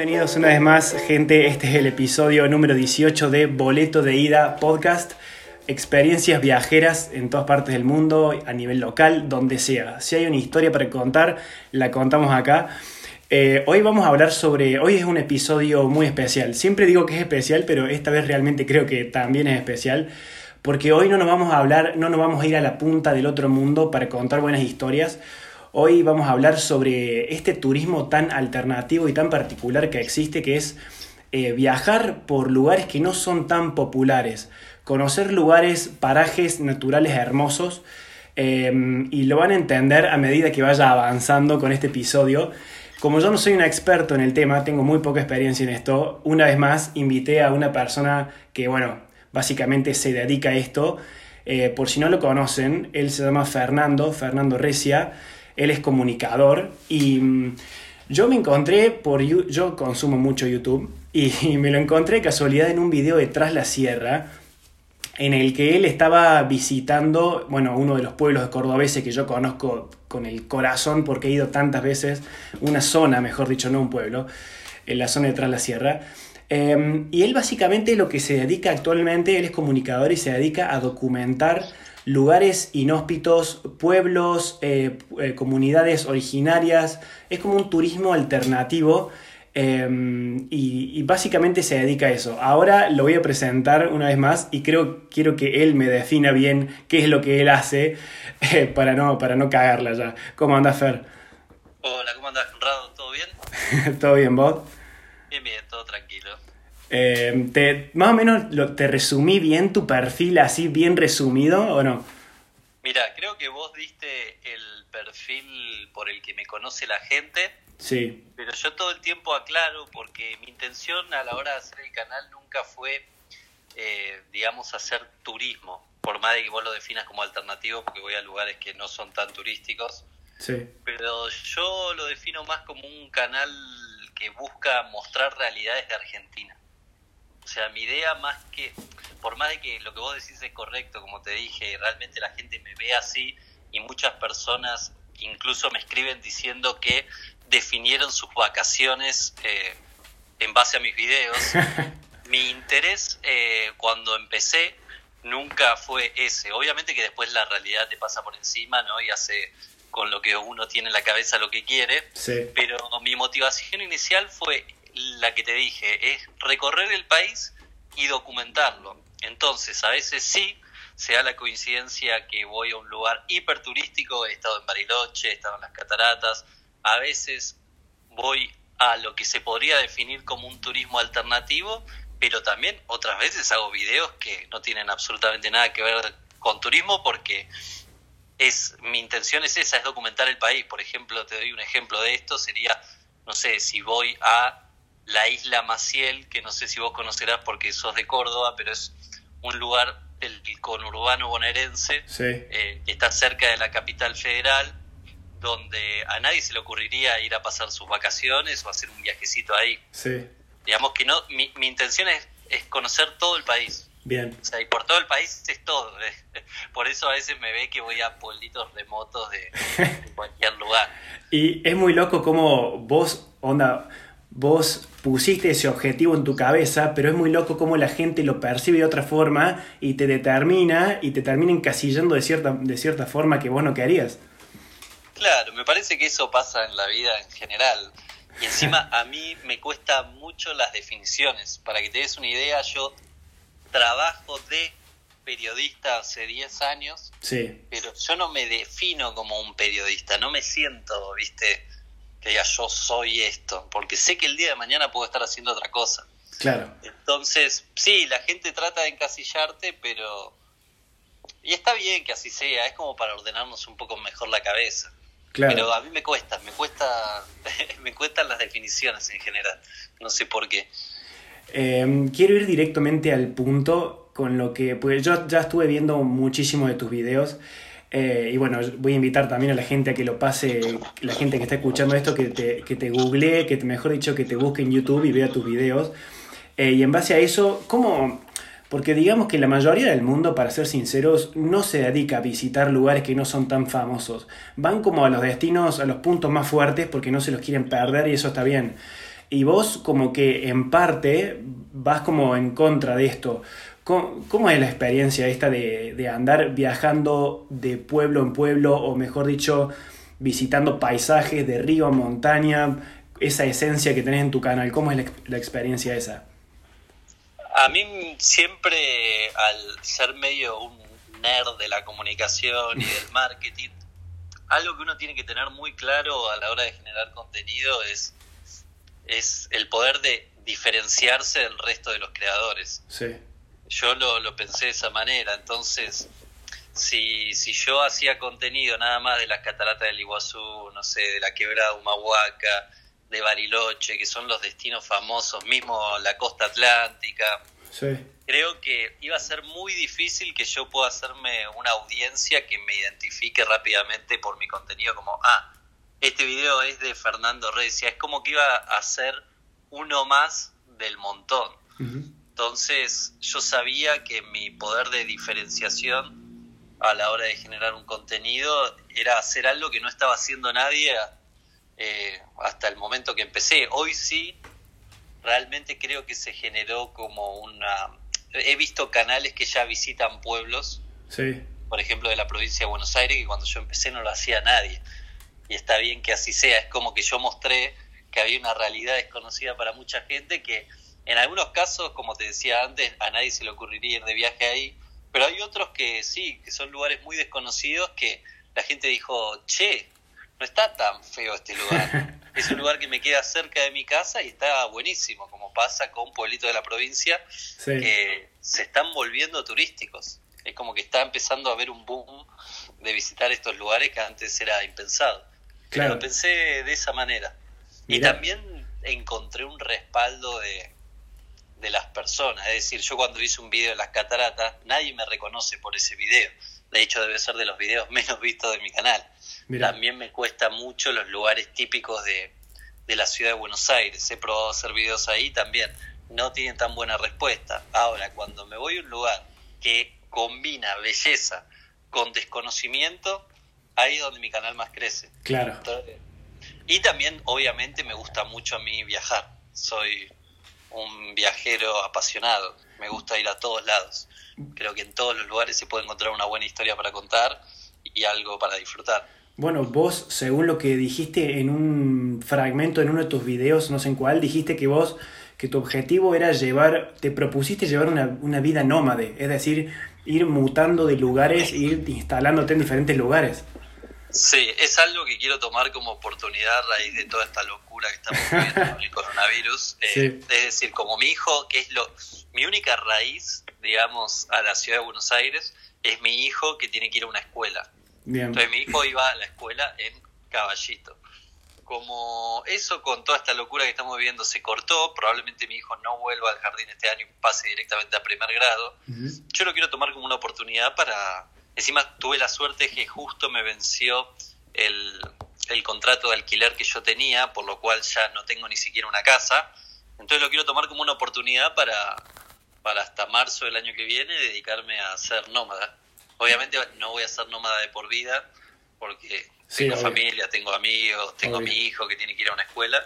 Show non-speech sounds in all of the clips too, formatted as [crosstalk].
Bienvenidos una vez más, gente. Este es el episodio número 18 de Boleto de Ida Podcast. Experiencias viajeras en todas partes del mundo, a nivel local, donde sea. Si hay una historia para contar, la contamos acá. Eh, hoy vamos a hablar sobre. Hoy es un episodio muy especial. Siempre digo que es especial, pero esta vez realmente creo que también es especial. Porque hoy no nos vamos a hablar, no nos vamos a ir a la punta del otro mundo para contar buenas historias. Hoy vamos a hablar sobre este turismo tan alternativo y tan particular que existe, que es eh, viajar por lugares que no son tan populares, conocer lugares, parajes naturales hermosos, eh, y lo van a entender a medida que vaya avanzando con este episodio. Como yo no soy un experto en el tema, tengo muy poca experiencia en esto, una vez más invité a una persona que, bueno, básicamente se dedica a esto. Eh, por si no lo conocen, él se llama Fernando, Fernando Recia él es comunicador y mm, yo me encontré por yo consumo mucho YouTube y, [laughs] me lo encontré casualidad en un video de Tras la Sierra en el que él estaba visitando, bueno, uno de los pueblos cordobeses que yo conozco con el corazón porque he ido tantas veces, una zona, mejor dicho, no un pueblo, en la zona de Tras la Sierra. Em, y él básicamente lo que se dedica actualmente, él es comunicador y se dedica a documentar lugares inhóspitos, pueblos, eh, eh, comunidades originarias. Es como un turismo alternativo em, y, básicamente se dedica a eso. Ahora lo voy a presentar una vez más y creo, quiero que él me defina bien qué es lo que él hace eh, para, no, para no cagarla ya. ¿Cómo anda Fer? Hola, ¿cómo andas, Conrado? ¿Todo bien? [laughs] ¿Todo bien, vos? Bien, bien, todo tranquilo. Eh, te, más o menos lo, te resumí bien tu perfil así, bien resumido o no? Mira, creo que vos diste el perfil por el que me conoce la gente. Sí. Pero yo todo el tiempo aclaro porque mi intención a la hora de hacer el canal nunca fue, eh, digamos, hacer turismo. Por más de que vos lo definas como alternativo, porque voy a lugares que no son tan turísticos. Sí. Pero yo lo defino más como un canal que busca mostrar realidades de Argentina. O sea, mi idea más que, por más de que lo que vos decís es correcto, como te dije, realmente la gente me ve así y muchas personas incluso me escriben diciendo que definieron sus vacaciones eh, en base a mis videos. [laughs] mi interés eh, cuando empecé nunca fue ese. Obviamente que después la realidad te pasa por encima, ¿no? Y hace con lo que uno tiene en la cabeza lo que quiere. Sí. Pero mi motivación inicial fue la que te dije, es recorrer el país y documentarlo. Entonces, a veces sí, se da la coincidencia que voy a un lugar hiperturístico, he estado en Bariloche, he estado en las cataratas, a veces voy a lo que se podría definir como un turismo alternativo, pero también otras veces hago videos que no tienen absolutamente nada que ver con turismo porque es mi intención es esa, es documentar el país. Por ejemplo, te doy un ejemplo de esto, sería, no sé, si voy a la isla Maciel, que no sé si vos conocerás porque sos de Córdoba, pero es un lugar del conurbano bonaerense, eh, que está cerca de la capital federal, donde a nadie se le ocurriría ir a pasar sus vacaciones o hacer un viajecito ahí. Sí. Digamos que no, mi, mi intención es, es conocer todo el país. Bien. O sea, y por todo el país es todo. ¿eh? [laughs] Por eso a veces me ve que voy a pueblitos remotos de, de [laughs] cualquier lugar. y es muy loco como vos, onda, vos pusiste ese objetivo en tu cabeza, pero es muy loco cómo la gente lo percibe de otra forma y te determina y te termina encasillando de cierta, de cierta forma que vos no querías. Claro, me parece que eso pasa en la vida en general. Y encima [laughs] a mí me cuesta mucho las definiciones. Para que te des una idea, yo trabajo de periodista hace 10 años, sí. pero yo no me defino como un periodista, no me siento, viste, que diga yo soy esto, porque sé que el día de mañana puedo estar haciendo otra cosa. Claro. Entonces, sí, la gente trata de encasillarte, pero... Y está bien que así sea, es como para ordenarnos un poco mejor la cabeza. Claro. Pero a mí me cuesta, me cuesta, [laughs] me cuestan las definiciones en general, no sé por qué. Eh, quiero ir directamente al punto con lo que, pues yo ya estuve viendo muchísimo de tus videos eh, y bueno, voy a invitar también a la gente a que lo pase, la gente que está escuchando esto, que te, que te googlee, que mejor dicho, que te busque en YouTube y vea tus videos. Eh, y en base a eso, ¿cómo...? Porque digamos que la mayoría del mundo, para ser sinceros, no se dedica a visitar lugares que no son tan famosos. Van como a los destinos, a los puntos más fuertes porque no se los quieren perder y eso está bien. Y vos como que en parte vas como en contra de esto. ¿Cómo, es la experiencia esta de, de, andar viajando de pueblo en pueblo, o mejor dicho, visitando paisajes de río a montaña, esa esencia que tenés en tu canal? ¿Cómo es la, la experiencia esa? A mí siempre, al ser medio un nerd de la comunicación y del marketing, algo que uno tiene que tener muy claro a la hora de generar contenido es, es el poder de diferenciarse del resto de los creadores. Sí. Yo lo, lo pensé de esa manera, entonces si, si yo hacía contenido nada más de las cataratas del Iguazú, no sé, de la quebrada Humahuaca, de Bariloche, que son los destinos famosos, mismo la costa atlántica, creo que iba a ser muy difícil que yo pueda hacerme una audiencia que me identifique rápidamente por mi contenido como, ah, este video es de Fernando Recia, es como que iba a ser uno más del montón. Entonces yo sabía que mi poder de diferenciación a la hora de generar un contenido era hacer algo que no estaba haciendo nadie eh, hasta el momento que empecé. Hoy sí, realmente creo que se generó como una... He visto canales que ya visitan pueblos, sí. por ejemplo de la provincia de Buenos Aires, que cuando yo empecé no lo hacía nadie. Y está bien que así sea, es como que yo mostré que había una realidad desconocida para mucha gente que en algunos casos, como te decía antes, a nadie se le ocurriría ir de viaje ahí, pero hay otros que sí, que son lugares muy desconocidos que la gente dijo, che, no está tan feo este lugar. [laughs] es un lugar que me queda cerca de mi casa y está buenísimo, como pasa con un pueblito de la provincia que se están volviendo turísticos. Es como que está empezando a haber un boom de visitar estos lugares que antes era impensado. Claro. Lo pensé de esa manera. Y también encontré un respaldo de, de las personas. Es decir, yo cuando hice un video de las cataratas, nadie me reconoce por ese video. De hecho, debe ser de los videos [laughs] menos vistos de mi canal. También me cuesta mucho los lugares típicos de, de la ciudad de Buenos Aires. He probado hacer videos ahí también. No tienen tan buena respuesta. Ahora, cuando me voy a un lugar que combina belleza con desconocimiento, ahí es donde mi canal más crece. Claro. y también, obviamente, me gusta mucho a mí viajar. Soy un viajero apasionado. Me gusta ir a todos lados. Creo que en todos los lugares se puede encontrar una buena historia para contar y algo para disfrutar. Bueno, vos, según lo que dijiste en un fragmento en uno de tus videos, no sé en cuál, dijiste que vos, que tu objetivo era llevar, te propusiste llevar una, una vida nómade, es decir, ir mutando de lugares, ir instalándote en diferentes lugares. Sí, es algo que quiero tomar como oportunidad a raíz de toda esta locura que estamos viviendo con el coronavirus. [laughs] Eh, es decir, como mi hijo, que es lo mi única raíz, digamos, a la ciudad de Buenos Aires, es mi hijo que tiene que ir a una escuela. Entonces mi hijo iba a la escuela en Caballito. Como eso con toda esta locura que estamos viviendo se cortó, probablemente mi hijo no vuelva al jardín este año y pase directamente a primer grado. Yo lo quiero tomar como una oportunidad para Encima tuve la suerte que justo me venció el, contrato de alquiler que yo tenía, por lo cual ya no tengo ni siquiera una casa. Entonces lo quiero tomar como una oportunidad para, para hasta marzo del año que viene dedicarme a ser nómada. Obviamente no voy a ser nómada de por vida, porque tengo familia, tengo amigos, tengo a mi hijo que tiene que ir a una escuela,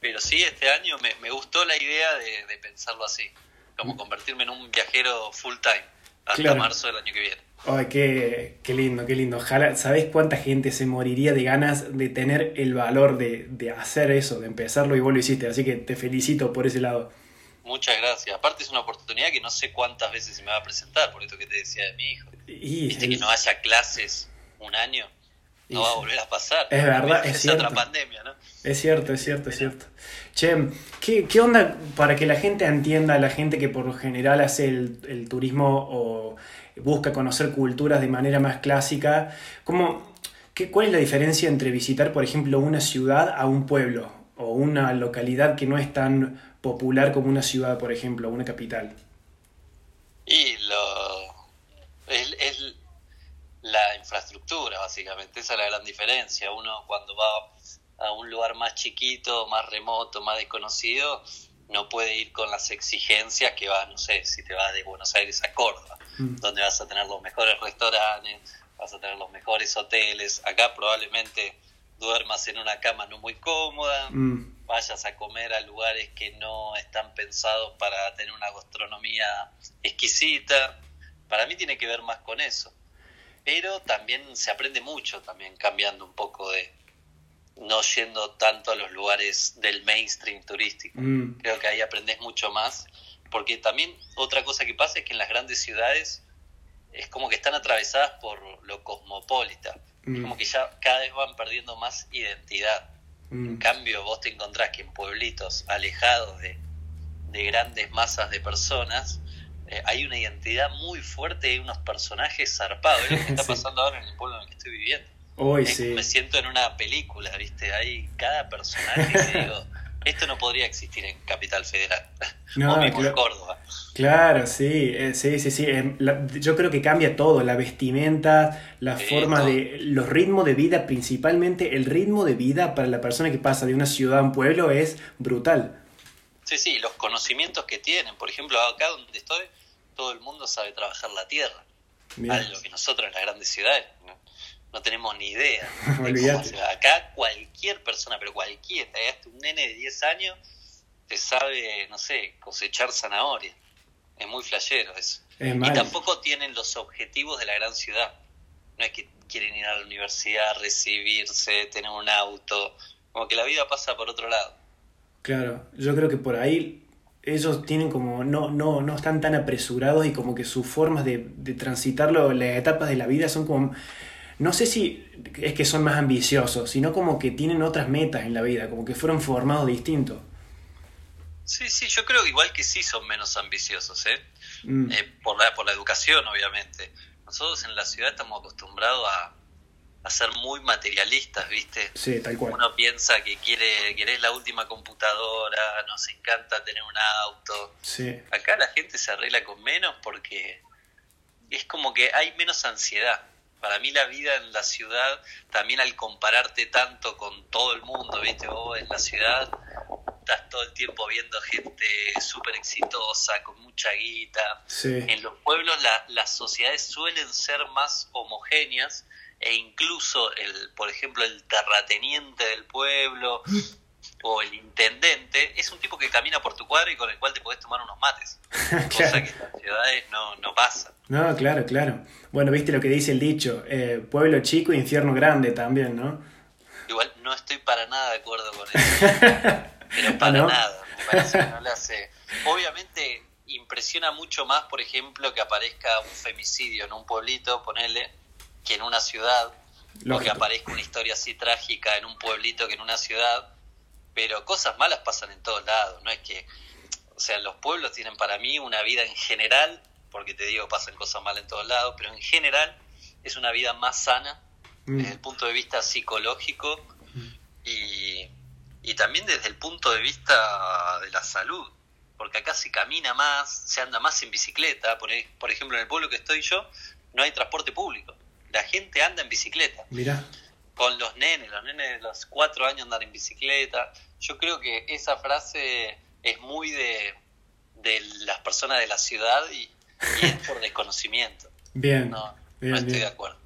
pero sí, este año me, me gustó la idea de, pensarlo así, como mm. convertirme en un viajero full time hasta marzo del año que viene. Ay, qué, qué, lindo, qué lindo. Ojalá, ¿sabés cuánta gente se moriría de ganas de tener el valor de, de, hacer eso, de empezarlo y vos lo hiciste? Así que te felicito por ese lado. Muchas gracias. Aparte es una oportunidad que no sé cuántas veces se me va a presentar, por esto que te decía de mi hijo. Y, Viste que no haya clases un año, no va a volver a pasar. Es verdad, es, cierto. otra pandemia, ¿no? Es cierto, es cierto, es cierto. Che, ¿qué, ¿qué, onda para que la gente entienda, la gente que por lo general hace el, el turismo o busca conocer culturas de manera más clásica. ¿Cómo, qué, ¿Cuál es la diferencia entre visitar, por ejemplo, una ciudad a un pueblo o una localidad que no es tan popular como una ciudad, por ejemplo, una capital? Y lo, es, la infraestructura, básicamente, esa es la gran diferencia. Uno cuando va a un lugar más chiquito, más remoto, más desconocido, no puede ir con las exigencias que va, no sé, si te vas de Buenos Aires a Córdoba, mm. donde vas a tener los mejores restaurantes, vas a tener los mejores hoteles. Acá probablemente duermas en una cama no muy cómoda, mm. vayas a comer a lugares que no están pensados para tener una gastronomía exquisita. Para mí tiene que ver más con eso. Pero también se aprende mucho, también cambiando un poco de, no yendo tanto a los lugares del mainstream turístico. Mm. Creo que ahí aprendes mucho más, porque también otra cosa que pasa es que en las grandes ciudades es como que están atravesadas por lo cosmopolita, Mm. como que ya cada vez van perdiendo más identidad. Mm. En cambio, vos te encontrás que en pueblitos alejados de, de grandes masas de personas, eh, hay una identidad muy fuerte y unos personajes zarpados. Es lo que [laughs] está Sí. pasando ahora en el pueblo en el que estoy viviendo. Hoy Es- sí. Me siento en una película, ¿viste? Hay cada personaje que [laughs] digo, esto no podría existir en Capital Federal. [laughs] No, o mismo en claro. Córdoba. Claro, sí, eh, sí, sí, sí. em, la- yo creo que cambia todo, la vestimenta, la forma todo. de, los ritmos de vida, principalmente el ritmo de vida para la persona que pasa de una ciudad a un pueblo es brutal. Sí, sí, los conocimientos que tienen. Por ejemplo, acá donde estoy, todo el mundo sabe trabajar la tierra. Mirá. Algo que nosotros en las grandes ciudades no, no tenemos ni idea. [laughs] Acá cualquier persona, pero cualquiera, hasta un nene de 10 años, te sabe, no sé, cosechar zanahoria. Es muy flashero eso. Es Y mal. tampoco tienen los objetivos de la gran ciudad. No es que quieren ir a la universidad, recibirse, tener un auto. Como que la vida pasa por otro lado. Claro, yo creo que por ahí ellos tienen como, no, no, no están tan apresurados y como que sus formas de, de transitarlo, las etapas de la vida son como, no sé si es que son más ambiciosos, sino como que tienen otras metas en la vida, como que fueron formados distintos. Sí, sí, yo creo igual que sí son menos ambiciosos, ¿eh? Mm, Eh, por, la, por la educación, obviamente. Nosotros en la ciudad estamos acostumbrados a, a ser muy materialistas, ¿viste? sí, tal cual. Uno piensa que quiere, querés la última computadora, nos encanta tener un auto. Sí, Acá la gente se arregla con menos porque es como que hay menos ansiedad. Para mí la vida en la ciudad, también al compararte tanto con todo el mundo, ¿viste? Vos en la ciudad estás todo el tiempo viendo gente súper exitosa, con mucha guita. sí, En los pueblos la- las sociedades suelen ser más homogéneas e incluso, el, por ejemplo, el terrateniente del pueblo o el intendente es un tipo que camina por tu cuadra y con el cual te podés tomar unos mates. [laughs] Cosa que en las ciudades no, no pasa. No, claro, claro. Bueno, viste lo que dice el dicho, eh, pueblo chico, infierno grande también, ¿no? Igual no estoy para nada de acuerdo con eso. [laughs] Pero para ¿Ah, no? nada. Me parece que no le hace. Obviamente impresiona mucho más, por ejemplo, que aparezca un femicidio en un pueblito, ponele, que en una ciudad. O que Lógico. aparezca una historia así trágica en un pueblito que en una ciudad. Pero cosas malas pasan en todos lados. No es que. O sea, los pueblos tienen para mí una vida en general, porque te digo, pasan cosas malas en todos lados, pero en general es una vida más sana Mm, desde el punto de vista psicológico y, y también desde el punto de vista de la salud, porque acá se camina más, se anda más en bicicleta, por, e- por ejemplo en el pueblo que estoy yo no hay transporte público, la gente anda en bicicleta, Mirá, con los nenes, los nenes de los cuatro años andan en bicicleta, yo creo que esa frase es muy de, de las personas de la ciudad y, y es por desconocimiento, bien, no, bien, no estoy bien. de acuerdo.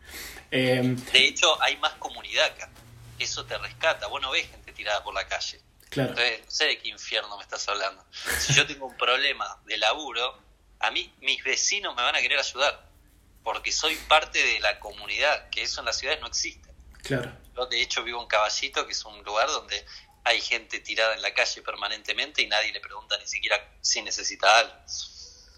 Eh, De hecho, hay más comunidad acá. Eso te rescata. Vos no ves gente tirada por la calle. claro, Entonces, no sé de qué infierno me estás hablando. Si yo tengo un problema de laburo, a mí mis vecinos me van a querer ayudar. Porque soy parte de la comunidad, que eso en las ciudades no existe. claro. Yo, de hecho, vivo en Caballito, que es un lugar donde hay gente tirada en la calle permanentemente y nadie le pregunta ni siquiera si necesita algo.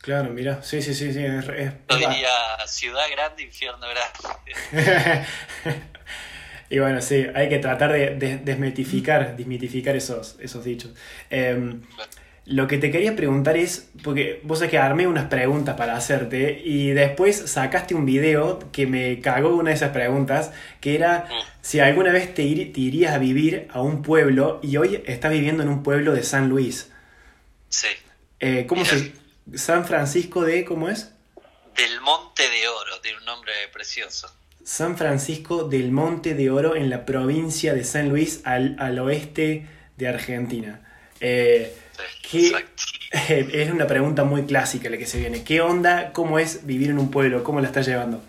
Claro, mira, sí, sí, sí, sí, es, es- Yo diría ciudad grande, infierno grande. [laughs] y bueno, sí, hay que tratar de, de- desmitificar, desmitificar esos, esos dichos. Eh, lo que te quería preguntar es, porque vos sabés que armé unas preguntas para hacerte y después sacaste un video que me cagó una de esas preguntas, que era Mm. si alguna vez te, ir- te irías a vivir a un pueblo y hoy estás viviendo en un pueblo de San Luis. Sí. Eh, ¿Cómo Mira. se...? San Francisco de... ¿Cómo es? Del Monte de Oro, tiene un nombre precioso. San Francisco del Monte de Oro en la provincia de San Luis al, al oeste de Argentina. Eh, Sí, ¿Qué- exacto. [laughs] es una pregunta muy clásica la que se viene. ¿Qué onda? ¿Cómo es vivir en un pueblo? ¿Cómo la estás llevando?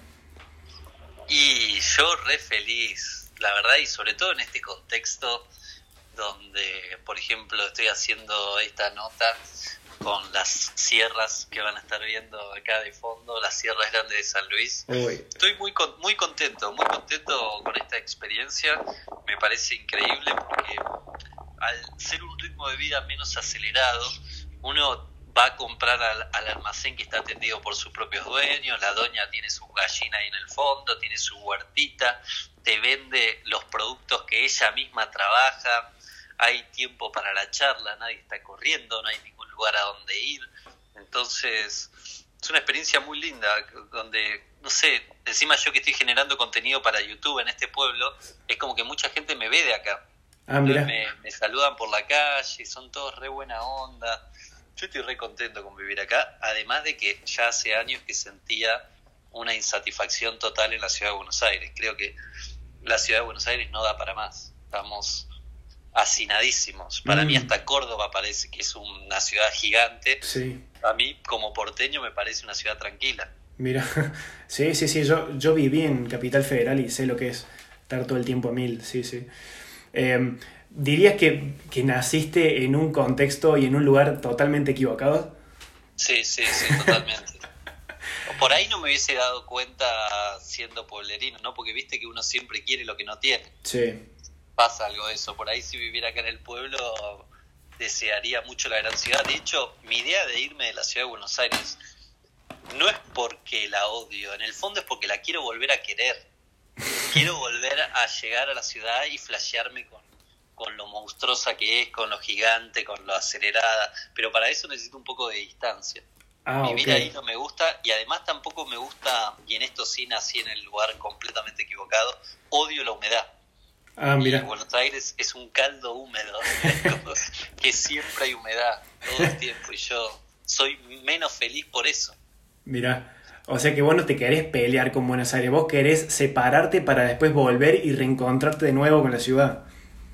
Y yo re feliz, la verdad, y sobre todo en este contexto donde, por ejemplo, estoy haciendo esta nota con las sierras que van a estar viendo acá de fondo, las sierras grandes de San Luis. Estoy muy muy contento, muy contento con esta experiencia. Me parece increíble porque al ser un ritmo de vida menos acelerado, uno va a comprar al, almacén que está atendido por sus propios dueños, la doña tiene su gallina ahí en el fondo, tiene su huertita, te vende los productos que ella misma trabaja, hay tiempo para la charla, nadie está corriendo, no hay ningún lugar a donde ir. Entonces, es una experiencia muy linda, donde, no sé, encima yo que estoy generando contenido para YouTube en este pueblo, es como que mucha gente me ve de acá. Ah, me, me, saludan por la calle, son todos re buena onda. Yo estoy re contento con vivir acá, además de que ya hace años que sentía una insatisfacción total en la ciudad de Buenos Aires. Creo que la ciudad de Buenos Aires no da para más. Estamos hacinadísimos. Para mí mm. hasta Córdoba parece que es una ciudad gigante. Sí. A mí como porteño me parece una ciudad tranquila. Mira, sí, sí, sí, yo, yo viví en Capital Federal y sé lo que es estar todo el tiempo a mil, sí, sí. Em, ¿Dirías que, que, naciste en un contexto y en un lugar totalmente equivocado? Sí, sí, sí, totalmente. Por ahí no me hubiese dado cuenta siendo pueblerino, ¿no? Porque viste que uno siempre quiere lo que no tiene. Sí pasa algo de eso. Por ahí si viviera acá en el pueblo desearía mucho la gran ciudad. De hecho, mi idea de irme de la ciudad de Buenos Aires no es porque la odio, en el fondo es porque la quiero volver a querer. Quiero volver a llegar a la ciudad y flashearme con, con lo monstruosa que es, con lo gigante, con lo acelerada, pero para eso necesito un poco de distancia. Ah, Vivir ahí no me gusta y además tampoco me gusta, y en esto sí nací en el lugar completamente equivocado, odio la humedad. Ah, mira. Buenos Aires es un caldo húmedo, [laughs] que siempre hay humedad todo el tiempo y yo soy menos feliz por eso. Mira, o sea que vos no te querés pelear con Buenos Aires, vos querés separarte para después volver y reencontrarte de nuevo con la ciudad.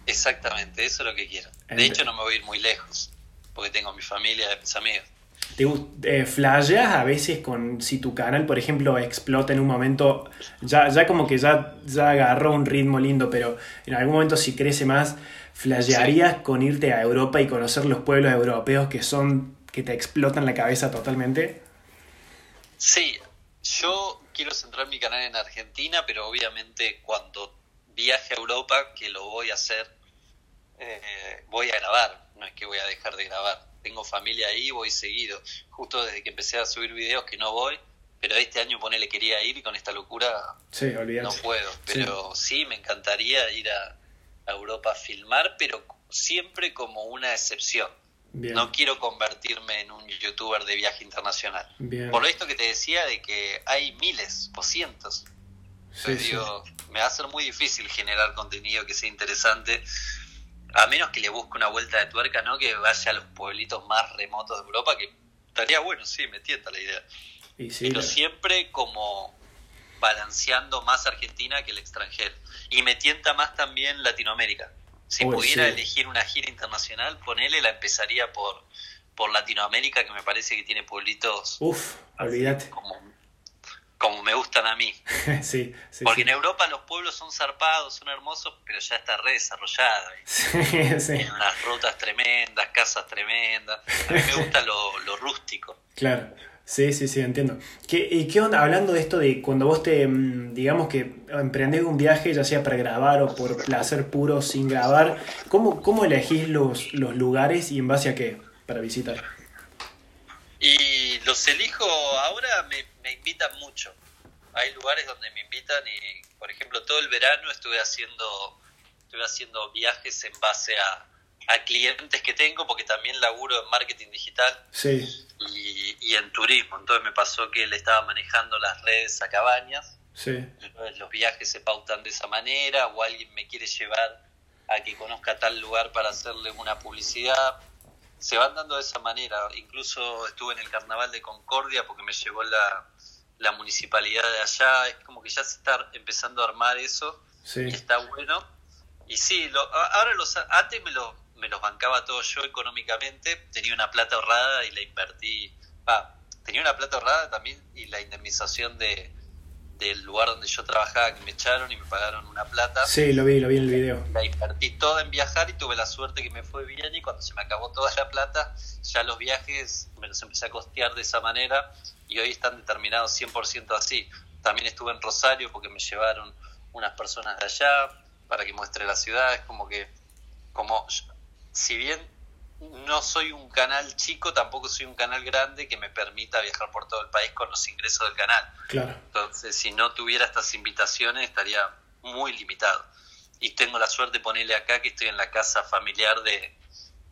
Exactamente, eso es lo que quiero. De hecho no me voy a ir muy lejos, porque tengo mi familia, mis amigos. ¿Te eh, flasheas a veces con si tu canal, por ejemplo, explota en un momento, ya, ya como que ya, ya agarró un ritmo lindo, pero en algún momento si crece más, flashearías con irte a Europa y conocer los pueblos europeos que son, que te explotan la cabeza totalmente? Sí, yo quiero centrar mi canal en Argentina, pero obviamente cuando viaje a Europa, que lo voy a hacer, eh, voy a grabar, no es que voy a dejar de grabar tengo familia ahí, voy seguido. Justo desde que empecé a subir videos que no voy, pero este año ponele quería ir y con esta locura no puedo. Pero sí. me encantaría ir a, Europa a filmar, pero siempre como una excepción. No quiero convertirme en un youtuber de viaje internacional. Por esto que te decía de que hay miles o cientos. digo, me va a ser muy difícil generar contenido que sea interesante a menos que le busque una vuelta de tuerca, ¿no? Que vaya a los pueblitos más remotos de Europa, que estaría bueno, sí, me tienta la idea. Pero siempre como balanceando más Argentina que el extranjero. Y me tienta más también Latinoamérica. Si pudiera elegir una gira internacional, ponele, la empezaría por, por Latinoamérica, que me parece que tiene pueblitos. Uf, olvídate. Como como me gustan a mí. [laughs] sí, sí, Porque en Europa los pueblos son zarpados, son hermosos, pero ya está re desarrollado. [laughs] Tienen unas rutas tremendas, casas tremendas. A mí me gusta lo, rústico. Claro. Sí, sí, sí, entiendo. ¿Qué, ¿Y qué onda? Hablando de esto de cuando vos te, mm, digamos que emprendés un viaje, ya sea para grabar o por placer puro sin grabar, ¿cómo, cómo elegís los, los lugares y en base a qué para visitar? Y los elijo, ahora me, me invitan mucho. Hay lugares donde me invitan y, por ejemplo, todo el verano estuve haciendo, estuve haciendo viajes en base a, a clientes que tengo, porque también laburo en marketing digital sí. y, y, en turismo. Entonces me pasó que le estaba manejando las redes a cabañas. Sí. los viajes se pautan de esa manera, o alguien me quiere llevar a que conozca tal lugar para hacerle una publicidad se van dando de esa manera. Incluso estuve en el carnaval de Concordia porque me llevó la, la municipalidad de allá. Es como que ya se está empezando a armar eso y está bueno. Y sí, lo, ahora los antes me, lo, me los bancaba todo yo económicamente. Tenía una plata ahorrada y la invertí. Tenía una plata ahorrada también y la indemnización de, del lugar donde yo trabajaba que me echaron y me pagaron una plata. Sí, lo vi, lo vi en el video. La invertí toda en viajar y tuve la suerte que me fue bien y cuando se me acabó toda la plata, ya los viajes me los empecé a costear de esa manera y hoy están determinados 100% así. También estuve en Rosario porque me llevaron unas personas de allá para que muestre la ciudad. Es como que, como, si bien no soy un canal chico, tampoco soy un canal grande que me permita viajar por todo el país con los ingresos del canal. Claro. Entonces, si no tuviera estas invitaciones, estaría muy limitado. Y tengo la suerte de ponerle acá que estoy en la casa familiar de,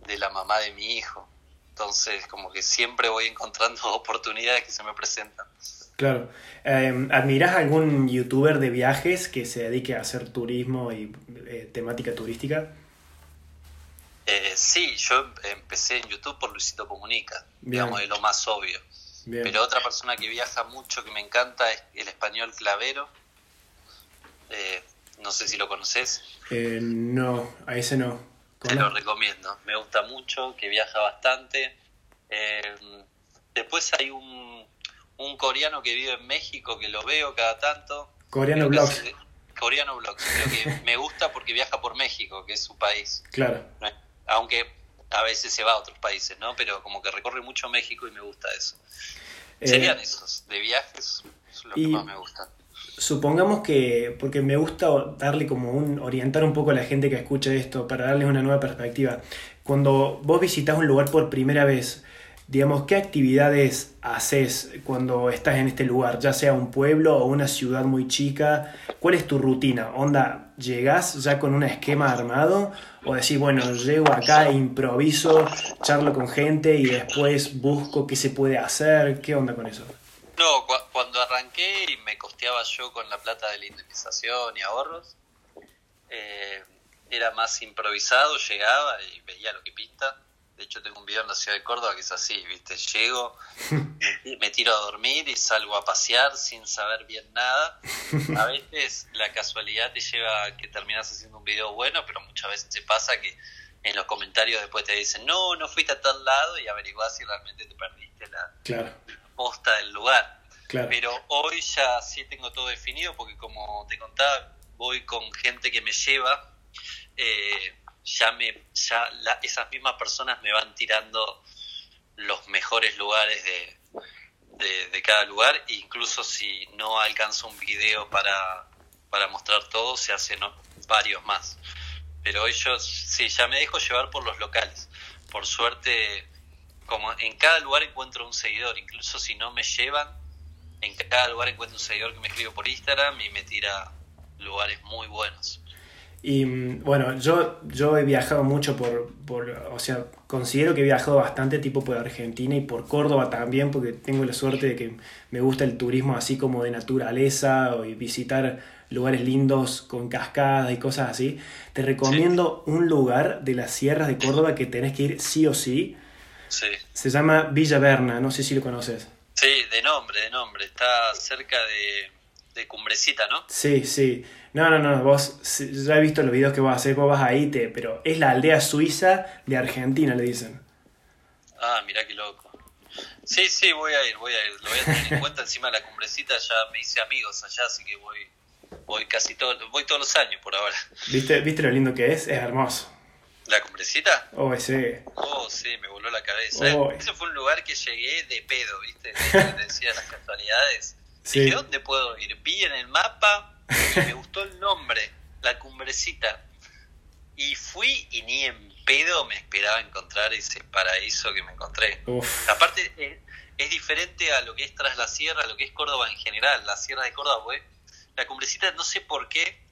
de la mamá de mi hijo. Entonces, como que siempre voy encontrando [laughs] oportunidades que se me presentan. Claro. Eh, ¿Admirás algún youtuber de viajes que se dedique a hacer turismo y eh, temática turística? Eh, sí, yo empecé en YouTube por Luisito Comunica, digamos, es lo más obvio. Pero otra persona que viaja mucho que me encanta es el español Clavero. Eh, no sé si lo conoces. Eh, no, a ese no. Te lo recomiendo, me gusta mucho, que viaja bastante. después hay un, un coreano que vive en México que lo veo cada tanto. Coreano Vlogs. Coreano Vlogs, creo que me gusta porque viaja por México, que es su país. Claro aunque a veces se va a otros países, ¿no? Pero como que recorre mucho México y me gusta eso. Eh, Serían esos, de viajes, es lo que más me gusta. Supongamos que, porque me gusta darle como un, orientar un poco a la gente que escucha esto, para darles una nueva perspectiva. Cuando vos visitas un lugar por primera vez, digamos, ¿qué actividades haces cuando estás en este lugar? Ya sea un pueblo o una ciudad muy chica. ¿Cuál es tu rutina? ¿Onda, llegás ya con un esquema armado? ¿O decís, bueno, llego acá, improviso, charlo con gente y después busco qué se puede hacer? ¿Qué onda con eso? No, cuando arranqué y me costeaba yo con la plata de la indemnización y ahorros, eh, era más improvisado, llegaba y veía lo que pinta de hecho, tengo un video en la ciudad de Córdoba que es así, ¿viste? Llego, [laughs] me tiro a dormir y salgo a pasear sin saber bien nada. A [laughs] veces la casualidad te lleva a que terminas haciendo un video bueno, pero muchas veces te pasa que en los comentarios después te dicen, no, no fuiste a tal lado y averiguás si realmente te perdiste la, posta del lugar. Pero hoy ya sí tengo todo definido porque como te contaba, voy con gente que me lleva. Eh, ya me ya esas mismas personas me van tirando los mejores lugares de, de, cada lugar. Incluso si no alcanzo un video para, para mostrar todo se hacen varios más. Pero ellos sí ya me dejo llevar por los locales. Por suerte como en cada lugar encuentro un seguidor. Incluso si no me llevan en cada lugar encuentro un seguidor que me escribe por Instagram y me tira lugares muy buenos y mm, bueno, yo, yo he viajado mucho por, por, o sea, considero que he viajado bastante tipo por Argentina y por Córdoba también, porque tengo la suerte de que me gusta el turismo así como de naturaleza y visitar lugares lindos con cascadas y cosas así. Te recomiendo un lugar de las sierras de Córdoba que tenés que ir sí o sí. Sí. Se llama Villa Berna, no sé si lo conoces. Sí, de nombre, de nombre. Está cerca de, de Cumbrecita, ¿no? Sí, sí. No, no, no, vos ya he visto los videos que vos haces, vos vas ahí, te, pero es la aldea suiza de Argentina, le dicen. Ah, mirá qué loco. Sí, sí, voy a ir, voy a ir. Lo voy a tener en cuenta encima de la cumbrecita, ya me hice amigos allá, así que voy, voy casi todo, voy todos los años por ahora. ¿Viste, ¿Viste lo lindo que es? Es hermoso. ¿La cumbrecita? Oh, sí. Oh, sí, me voló la cabeza. Oh. Ese fue un lugar que llegué de pedo, ¿viste? Te decía las casualidades. Sí. Dije, ¿dónde puedo ir? Vi en el mapa, me gustó el nombre, la cumbrecita. Y fui y ni en pedo me esperaba encontrar ese paraíso que me encontré. Aparte, es, es, diferente a lo que es Tras la Sierra, a lo que es Córdoba en general. La Sierra de Córdoba. La cumbrecita, no sé por qué,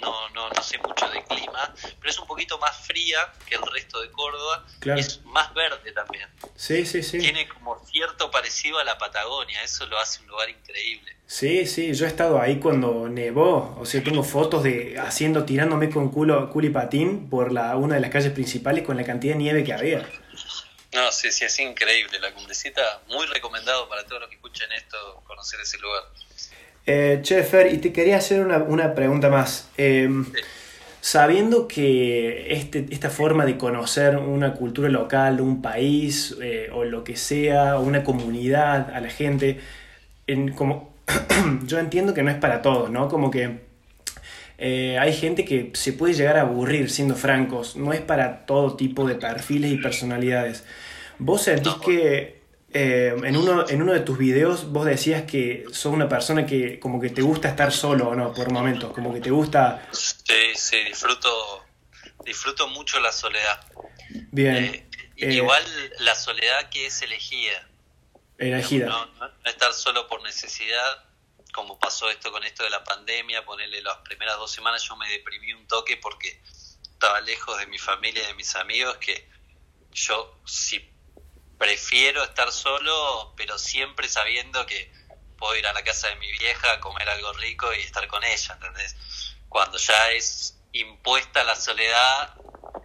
no, no, no sé mucho de clima, pero es un poquito más fría que el resto de Córdoba. Es más verde también. Sí, sí, sí. Tiene como cierto parecido a la Patagonia, eso lo hace un lugar increíble. Sí, sí, yo he estado ahí cuando nevó, o sea, tengo fotos de haciendo, tirándome con culo, culo y patín por la, una de las calles principales con la cantidad de nieve que había. No, sí, sí, es increíble. La cumbrecita, muy recomendado para todos los que escuchen esto, conocer ese lugar. Eh, Chefer, y te quería hacer una, pregunta más. Em, sabiendo que este, esta forma de conocer una cultura local, un país eh, o lo que sea, o una comunidad, a la gente, en, como [clears throat] yo entiendo que no es para todos, ¿no? Como que eh, hay gente que se puede llegar a aburrir, siendo francos, no es para todo tipo de perfiles y personalidades. ¿Vos sentís que eh, en, uno, en uno de tus videos vos decías que sos una persona que como que te gusta estar solo o no, por momentos, como que te gusta... Sí, sí, disfruto, disfruto mucho la soledad. Bien. Eh, eh, igual la soledad que es elegida. Elegida. No, no, estar solo por necesidad, como pasó esto con esto de la pandemia, ponerle las primeras dos semanas yo me deprimí un toque porque estaba lejos de mi familia y de mis amigos que yo si prefiero estar solo, pero siempre sabiendo que puedo ir a la casa de mi vieja a comer algo rico y estar con ella, ¿entendés? Cuando ya es impuesta la soledad,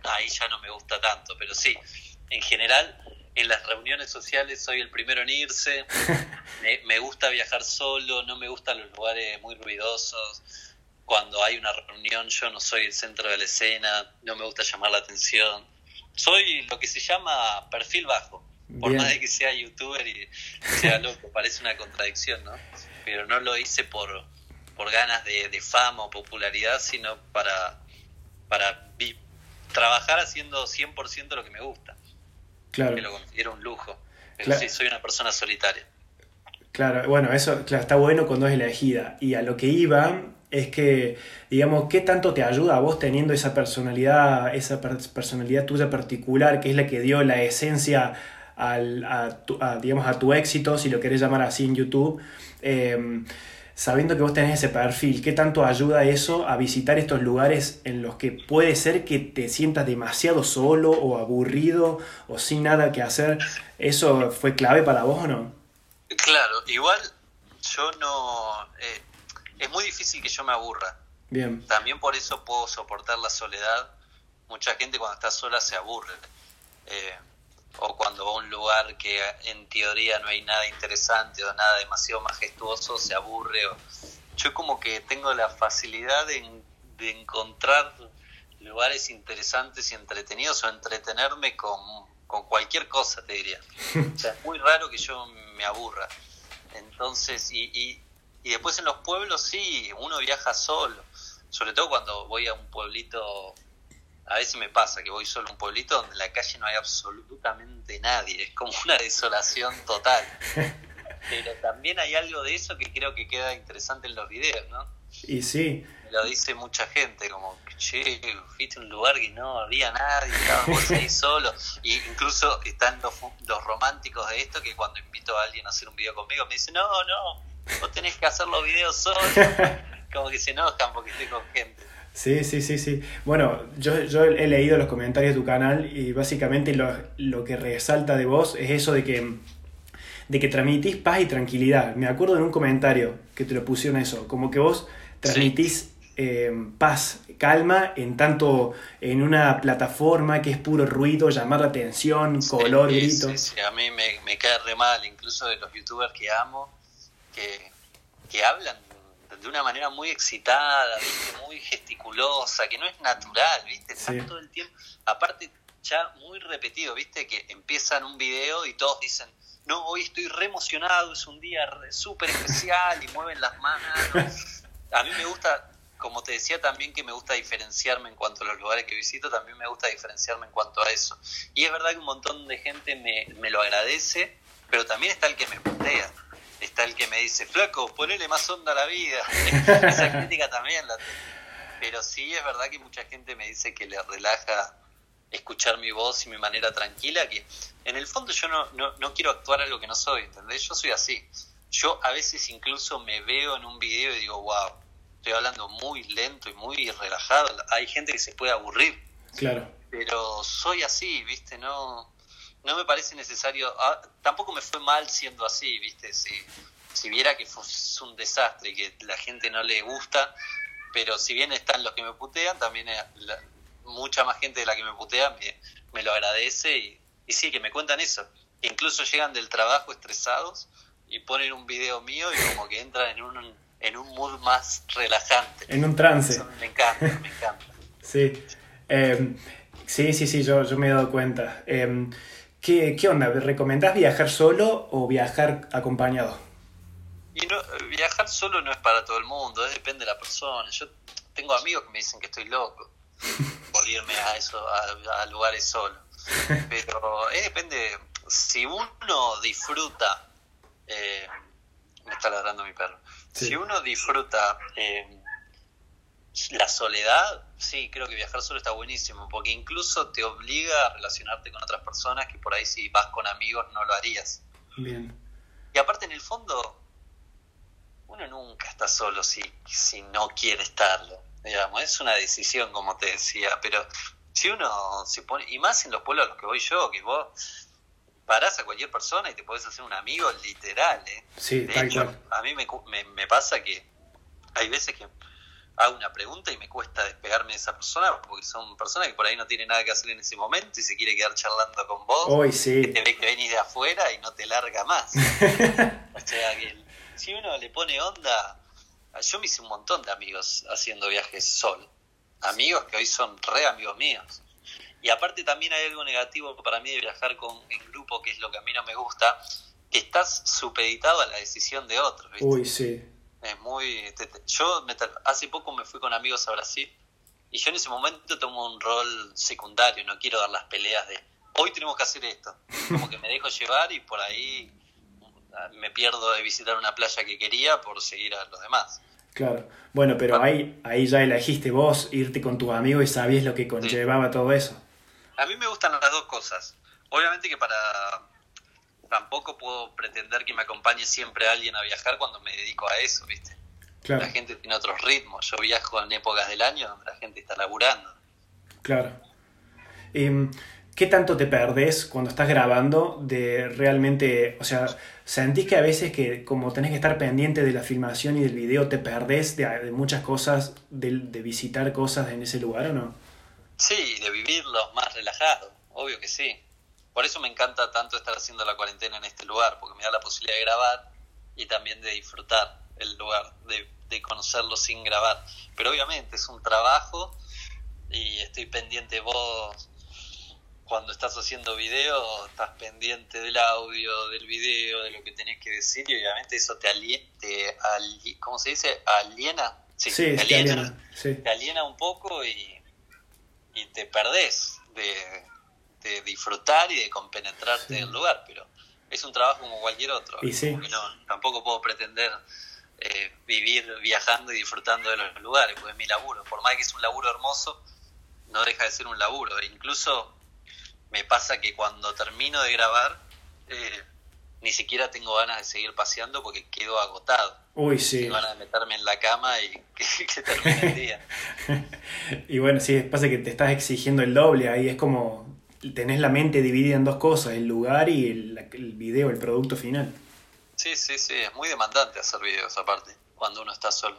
ahí ya no me gusta tanto, pero sí, en general en las reuniones sociales soy el primero en irse, [laughs] me, gusta viajar solo, no me gustan los lugares muy ruidosos, cuando hay una reunión yo no soy el centro de la escena, no me gusta llamar la atención, soy lo que se llama perfil bajo, por más de que sea youtuber y sea [laughs] loco, parece una contradicción, ¿no? Pero no lo hice por, por ganas de, fama o popularidad, sino para, para trabajar haciendo 100% lo que me gusta. Claro. Que lo considero un lujo. Pero sí, soy una persona solitaria. Claro, bueno, eso está bueno cuando es elegida. Y a lo que iba es que, digamos, ¿qué tanto te ayuda a vos teniendo esa personalidad, esa personalidad tuya particular, que es la que dio la esencia al, a, tu, digamos, a tu éxito, si lo querés llamar así en YouTube, em, sabiendo que vos tenés ese perfil, ¿qué tanto ayuda eso a visitar estos lugares en los que puede ser que te sientas demasiado solo o aburrido o sin nada que hacer? ¿Eso fue clave para vos o no? Claro, igual yo no... Eh, es muy difícil que yo me aburra. Bien. También por eso puedo soportar la soledad. Mucha gente cuando está sola se aburre. Eh, o cuando va a un lugar que en teoría no hay nada interesante o nada demasiado majestuoso, se aburre. O... Yo como que tengo la facilidad de, encontrar lugares interesantes y entretenidos o entretenerme con, cualquier cosa, te diría. [laughs] O sea, es muy raro que yo me aburra. Entonces, y, y, y después en los pueblos sí, uno viaja solo, sobre todo cuando voy a un pueblito a veces me pasa que voy solo a un pueblito donde en la calle no hay absolutamente nadie, es como una [laughs] desolación total. Pero también hay algo de eso que creo que queda interesante en los videos, ¿no? Y sí. Lo dice mucha gente, como, che, fuiste a un lugar que no había nadie, estabas ahí solo. Y incluso están los, los románticos de esto que cuando invito a alguien a hacer un video conmigo me dicen, no, no, vos tenés que hacer los videos solo. [laughs] como que se enojan porque estoy con gente. Sí, sí, sí, sí. Bueno, yo, yo he leído los comentarios de tu canal y básicamente lo, lo que resalta de vos es eso de que, de que transmitís paz y tranquilidad. Me acuerdo en un comentario que te lo pusieron eso, como que vos transmitís eh, paz, calma, en tanto en una plataforma que es puro ruido, llamar la atención, color, grito. Sí, sí, a mí me, me cae re mal, incluso de los youtubers que amo, que, que hablan de una manera muy excitada, muy gesticulosa, que no es natural, ¿viste? Están todo el tiempo, aparte ya muy repetido, ¿viste? Que empiezan un video y todos dicen, no, hoy estoy re emocionado, es un día súper especial y mueven las manos. A mí me gusta, como te decía también que me gusta diferenciarme en cuanto a los lugares que visito, también me gusta diferenciarme en cuanto a eso. Y es verdad que un montón de gente me, me lo agradece, pero también está el que me putea está el que me dice, flaco, ponele más onda a la vida. [laughs] Esa crítica también la Pero sí es verdad que mucha gente me dice que le relaja escuchar mi voz y mi manera tranquila, que en el fondo yo no, no, no quiero actuar algo que no soy, ¿entendés? Yo soy así. Yo a veces incluso me veo en un video y digo, wow, estoy hablando muy lento y muy relajado. Hay gente que se puede aburrir. Claro. Pero soy así, ¿viste? No, no me parece necesario, ah, tampoco me fue mal siendo así, ¿viste? Si, si viera que fue un desastre y que la gente no le gusta, pero si bien están los que me putean, también eh, mucha más gente de la que me putea me, me lo agradece y, y, sí, que me cuentan eso. incluso llegan del trabajo estresados y ponen un video mío y como que entran en un, en un mood más relajante. En un trance. me encanta, me encanta. [laughs] sí. Eh, sí, sí, sí, yo, yo me he dado cuenta. Eh, ¿Qué, ¿Qué onda? ¿Recomendás viajar solo o viajar acompañado? Y no, viajar solo no es para todo el mundo, depende de la persona. Yo tengo amigos que me dicen que estoy loco [laughs] por irme a eso, a, lugares solo. Pero es depende, si uno disfruta, eh, me está ladrando mi perro, si uno disfruta eh, la soledad, sí, creo que viajar solo está buenísimo, porque incluso te obliga a relacionarte con otras personas que por ahí si vas con amigos no lo harías. Bien. Y aparte en el fondo, uno nunca está solo si, si no quiere estarlo, digamos, es una decisión como te decía, pero si uno se pone, y más en los pueblos a los que voy yo, que vos parás a cualquier persona y te podés hacer un amigo literal, ¿eh? Sí, de hecho, a mí me, me, me pasa que hay veces que hago una pregunta y me cuesta despegarme de esa persona porque son personas que por ahí no tienen nada que hacer en ese momento y se quiere quedar charlando con vos. Hoy sí. Que te ve que venís de afuera y no te larga más. [laughs] o sea que si uno le pone onda, yo me hice un montón de amigos haciendo viajes solo. Amigos que hoy son re amigos míos. Y aparte también hay algo negativo para mí de viajar con en grupo, que es lo que a mí no me gusta, que estás supeditado a la decisión de otros. Uy, sí es muy... yo hace poco me fui con amigos a Brasil y yo en ese momento tomo un rol secundario, no quiero dar las peleas de hoy tenemos que hacer esto. Como que me dejo llevar y por ahí me pierdo de visitar una playa que quería por seguir a los demás. Claro, bueno, pero ahí, ahí ya elegiste vos irte con tus amigos y sabías lo que conllevaba todo eso. A mí me gustan las dos cosas. Obviamente que para tampoco puedo pretender que me acompañe siempre alguien a viajar cuando me dedico a eso, ¿viste? La gente tiene otros ritmos. Yo viajo en épocas del año donde la gente está laburando. Claro. Em, ¿Qué tanto te perdés cuando estás grabando de realmente, o sea, sentís que a veces que como tenés que estar pendiente de la filmación y del video, te perdés de, muchas cosas, de, de, visitar cosas en ese lugar o no? Sí, de vivirlo más relajado, obvio que sí. Por eso me encanta tanto estar haciendo la cuarentena en este lugar, porque me da la posibilidad de grabar y también de disfrutar el lugar, de, conocerlo sin grabar. Pero obviamente es un trabajo y estoy pendiente vos cuando estás haciendo video, estás pendiente del audio, del video, de lo que tenés que decir y obviamente eso te, aliena, te ¿cómo se dice? Aliena. Sí, te, aliena, te aliena un poco y, y te perdés de, de disfrutar y de compenetrarte en el lugar, pero es un trabajo como cualquier otro. Y sí. no, tampoco puedo pretender eh, vivir viajando y disfrutando de los lugares, porque es mi laburo. Por más que es un laburo hermoso, no deja de ser un laburo. E incluso me pasa que cuando termino de grabar, eh, ni siquiera tengo ganas de seguir paseando porque quedo agotado. Uy, sí. Tengo ganas de meterme en la cama y [laughs] que, termine el día. [laughs] y bueno, sí, pasa que te estás exigiendo el doble, ahí es como tenés la mente dividida en dos cosas, el lugar y el, el video, el producto final. Sí, sí, sí, es muy demandante hacer videos aparte, cuando uno está solo.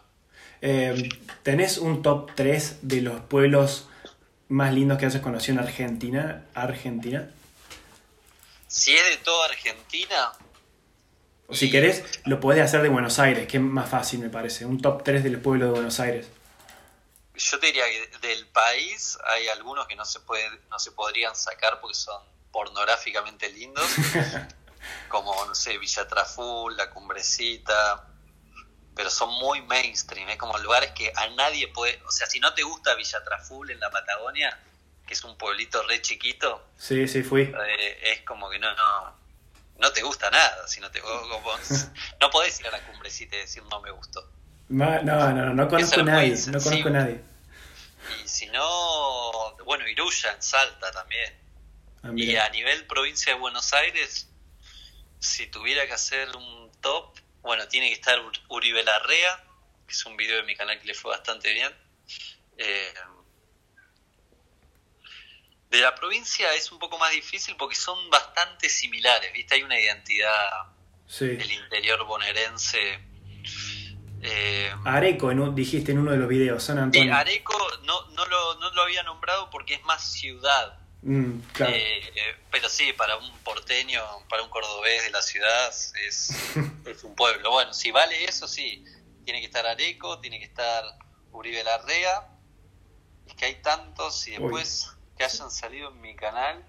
Eh, ¿Tenés un top 3 de los pueblos más lindos que hayas conocido en Argentina? Argentina. Si es de toda Argentina. O si querés, lo podés hacer de Buenos Aires, que es más fácil, me parece. Un top 3 del pueblo de Buenos Aires yo te diría que del país hay algunos que no se puede, no se podrían sacar porque son pornográficamente lindos, [laughs] como no sé, Villa Traful, La Cumbrecita, pero son muy mainstream, es como lugares que a nadie puede, o sea, si no te gusta Villa Traful en la Patagonia, que es un pueblito re chiquito, sí, sí fui, eh, es como que no, no, no te gusta nada, si no te, [laughs] no podés ir a la Cumbrecita y decir no me gustó. No, no, no, no conozco a nadie, no conozco a nadie. Y si no, bueno, Iruya en Salta también. Ah, y a nivel provincia de Buenos Aires, si tuviera que hacer un top, bueno, tiene que estar Uribe Larrea, que es un video de mi canal que le fue bastante bien. Eh, de la provincia es un poco más difícil porque son bastante similares, ¿viste? Hay una identidad del interior bonaerense eh, Areco, dijiste en uno de los videos, San Antonio. Areco no, no, lo, no lo había nombrado porque es más ciudad. Mm, eh, pero sí, para un porteño, para un cordobés de la ciudad, es, [laughs] es, un pueblo. Bueno, si vale eso, sí. Tiene que estar Areco, tiene que estar Uribe Larrea. Es que hay tantos y después que hayan salido en mi canal.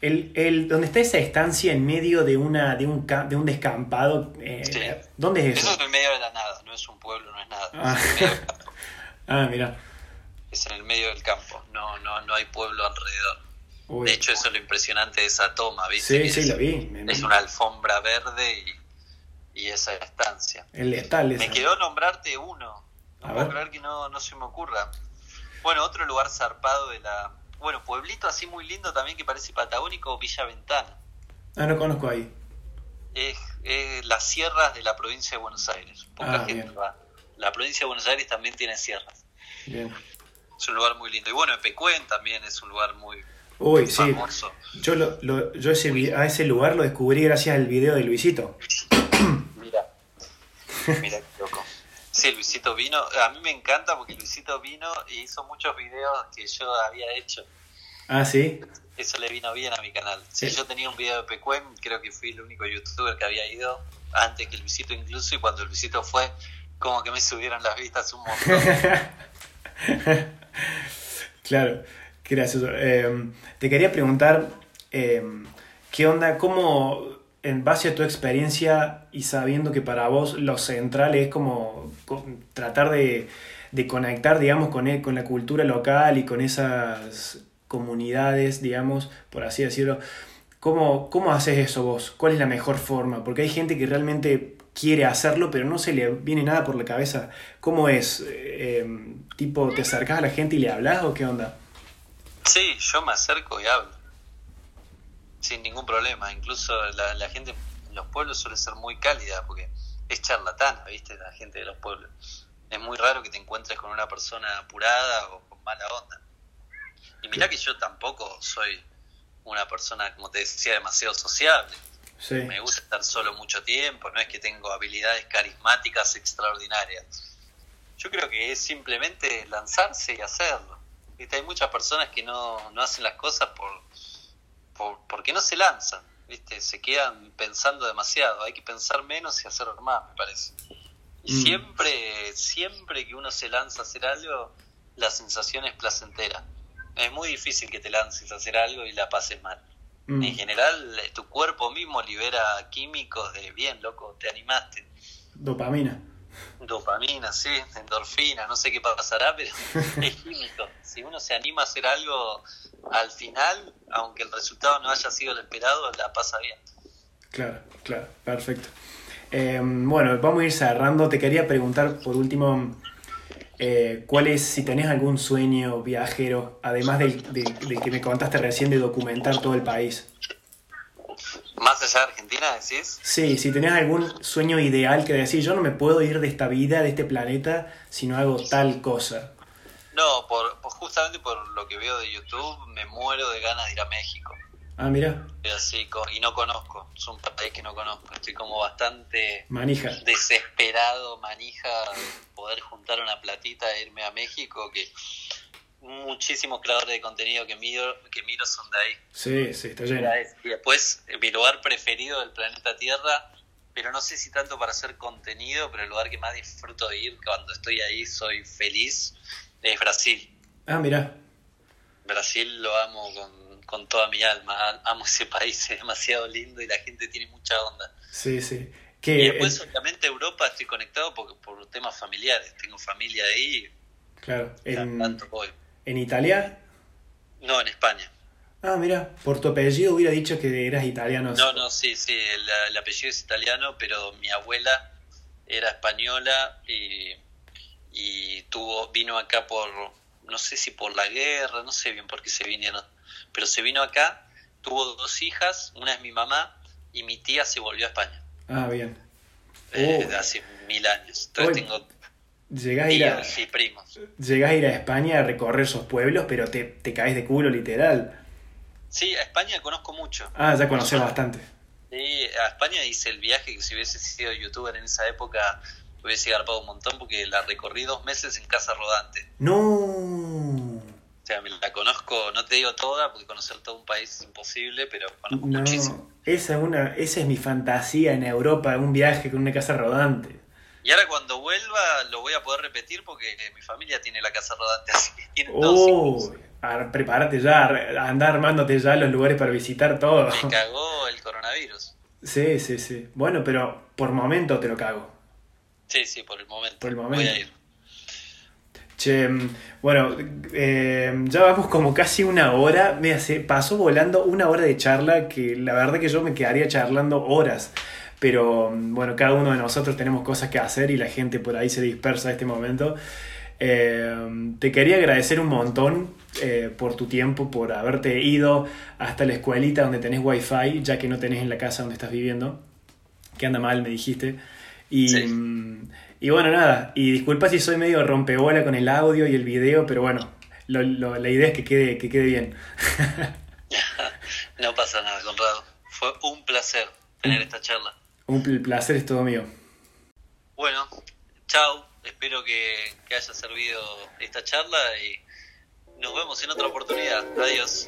El, el, donde está esa estancia en medio de una de un, ca- de un descampado, eh, Sí. ¿dónde es Eso eso? es en el medio de la nada, no es un pueblo, no es nada. Ah. [laughs] Ah, mira. Es en el medio del campo, no, no, no hay pueblo alrededor. Uy. De hecho, eso es lo impresionante de esa toma, ¿viste? sí, sí, es, lo vi. Es una alfombra verde y, y esa estancia. El letal Me quedó nombrarte uno. No A puedo ver. creer que no, no se me ocurra. Bueno, otro lugar zarpado de la... Bueno, pueblito así muy lindo también que parece patagónico, Villa Ventana. Ah, no conozco ahí. Es, es las sierras de la provincia de Buenos Aires. Poca Ah, gente bien. va. La provincia de Buenos Aires también tiene sierras. Bien. Es un lugar muy lindo. Y bueno, Pecuén también es un lugar muy Uy, sí. famoso. Yo, lo, lo- yo ese, vi- a ese lugar lo descubrí gracias al video de Luisito. [coughs] Mira. Mira qué loco. Sí, Luisito vino. A mí me encanta porque Luisito vino y hizo muchos videos que yo había hecho. Ah, sí. Eso le vino bien a mi canal. Sí. yo tenía un video de Pecuén, creo que fui el único youtuber que había ido antes que Luisito incluso. Y cuando Luisito fue, como que me subieron las vistas un montón. [laughs] claro, qué gracioso. Eh, te quería preguntar, eh, ¿qué onda? ¿Cómo, en base a tu experiencia y sabiendo que para vos lo central es como co- tratar de, de conectar, digamos, con, e- con la cultura local y con esas comunidades, digamos, por así decirlo, ¿cómo, ¿cómo haces eso vos? ¿Cuál es la mejor forma? Porque hay gente que realmente quiere hacerlo, pero no se le viene nada por la cabeza. ¿Cómo es? Eh, tipo, ¿te acercas a la gente y le hablas o qué onda? Sí, yo me acerco y hablo. Sin ningún problema. Incluso la, la gente en los pueblos suele ser muy cálida porque es charlatana, ¿viste? La gente de los pueblos. Es muy raro que te encuentres con una persona apurada o con mala onda. Y mirá que yo tampoco soy una persona, como te decía, demasiado sociable. Sí, Me gusta estar solo mucho tiempo, no es que tengo habilidades carismáticas extraordinarias. Yo creo que es simplemente lanzarse y hacerlo. ¿Viste? Hay muchas personas que no, no hacen las cosas por, por porque no se lanzan, ¿viste? Se quedan pensando demasiado. Hay que pensar menos y hacer más, me parece. Y Mm. siempre, siempre que uno se lanza a hacer algo, la sensación es placentera. Es muy difícil que te lances a hacer algo y la pases mal. Mm, En general, tu cuerpo mismo libera químicos de bien, loco, te animaste. dopamina. Dopamina, sí, endorfina, no sé qué pasará, pero [laughs] es químico. Si uno se anima a hacer algo al final, aunque el resultado no haya sido el esperado, la pasa bien. Claro, claro, perfecto. Eh, bueno, vamos a ir cerrando. Te quería preguntar por último, eh, ¿cuál es, si tenés algún sueño viajero, además del, del- del que me contaste recién de documentar todo el país? Más allá de Argentina, decís, Sí, si tenés algún sueño ideal que decís, yo no me puedo ir de esta vida, de este planeta, si no hago tal cosa. no, por, por- justamente por lo que veo de YouTube, me muero de ganas de ir a México. Ah, mira, Y Así, y no conozco, es un país que no conozco, estoy como bastante manija. desesperado, manija, poder juntar una platita e irme a México, que muchísimos creadores de contenido que miro, que miro son de ahí. Sí, sí, está lleno. Y después, eh, mi lugar preferido del planeta Tierra, pero no sé si tanto para hacer contenido, pero el lugar que más disfruto de ir cuando estoy ahí, soy feliz, es Brasil. Ah, mira, Brasil lo amo con, con toda mi alma, amo ese país, [laughs] es demasiado lindo y la gente tiene mucha onda. sí, sí. Y después, obviamente, Europa estoy conectado porque, por temas familiares. Tengo familia ahí, claro, en, tanto voy. En Italia. No, en España. Ah, mira, por tu apellido hubiera dicho que eras italiano. No, no, sí, sí, el, el apellido es italiano, pero mi abuela era española y, y tuvo vino acá por, no sé si por la guerra, no sé bien por qué se vinieron, pero se vino acá, tuvo dos hijas, una es mi mamá y mi tía se volvió a España Ah, bien. eh, Oh. hace mil años. Entonces tengo Llegás a, ir a, y primos. llegás a ir a España a recorrer esos pueblos, pero te, te caes de culo, literal. Sí, a España conozco mucho. Ah, ya conoces bastante. Sí, a España hice el viaje que si hubiese sido youtuber en esa época hubiese garpado un montón porque la recorrí dos meses en casa rodante. No. O sea, me la conozco, no te digo toda, porque conocer todo un país es imposible, pero conozco No. muchísimo. Esa es, una, esa es mi fantasía en Europa, un viaje con una casa rodante. Y ahora cuando vuelva lo voy a poder repetir porque mi familia tiene la casa rodante, [laughs] así que hijos. Oh, prepárate ya, anda armándote ya los lugares para visitar todo. Me cagó el coronavirus. Sí, sí, sí. Bueno, pero por momento te lo cago. Sí, sí, por el momento. Por el momento. Voy a ir. Che, bueno, eh, ya vamos como casi una hora. Me hace, pasó volando una hora de charla que la verdad que yo me quedaría charlando horas. Pero bueno, cada uno de nosotros tenemos cosas que hacer y la gente por ahí se dispersa en este momento. Eh, te quería agradecer un montón eh, por tu tiempo, por haberte ido hasta la escuelita donde tenés wifi, ya que no tenés en la casa donde estás viviendo, que anda mal, me dijiste. Y, y bueno, nada, y disculpa si soy medio rompebola con el audio y el video, pero bueno, la idea es que quede, que quede bien. [laughs] [laughs] no pasa nada, Conrado. Fue un placer tener esta charla. Un placer es todo mío. Bueno, chao. Espero que, que haya servido esta charla y nos vemos en otra oportunidad. Adiós.